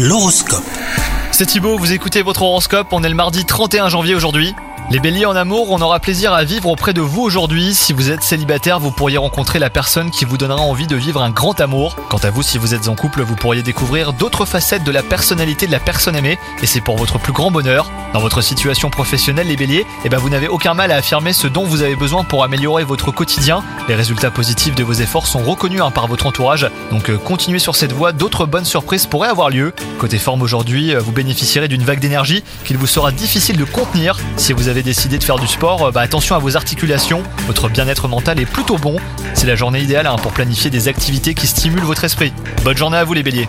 L'horoscope. C'est Thibaut, vous écoutez votre horoscope, on est le mardi 31 janvier aujourd'hui. Les béliers en amour, on aura plaisir à vivre auprès de vous aujourd'hui. Si vous êtes célibataire, vous pourriez rencontrer la personne qui vous donnera envie de vivre un grand amour. Quant à vous, si vous êtes en couple, vous pourriez découvrir d'autres facettes de la personnalité de la personne aimée, et c'est pour votre plus grand bonheur. Dans votre situation professionnelle, les béliers, eh ben vous n'avez aucun mal à affirmer ce dont vous avez besoin pour améliorer votre quotidien. Les résultats positifs de vos efforts sont reconnus hein, par votre entourage, donc euh, continuez sur cette voie, d'autres bonnes surprises pourraient avoir lieu. Côté forme aujourd'hui, euh, vous bénéficierez d'une vague d'énergie qu'il vous sera difficile de contenir si vous avez décidé de faire du sport, euh, bah attention à vos articulations, votre bien-être mental est plutôt bon. C'est la journée idéale hein, pour planifier des activités qui stimulent votre esprit. Bonne journée à vous les béliers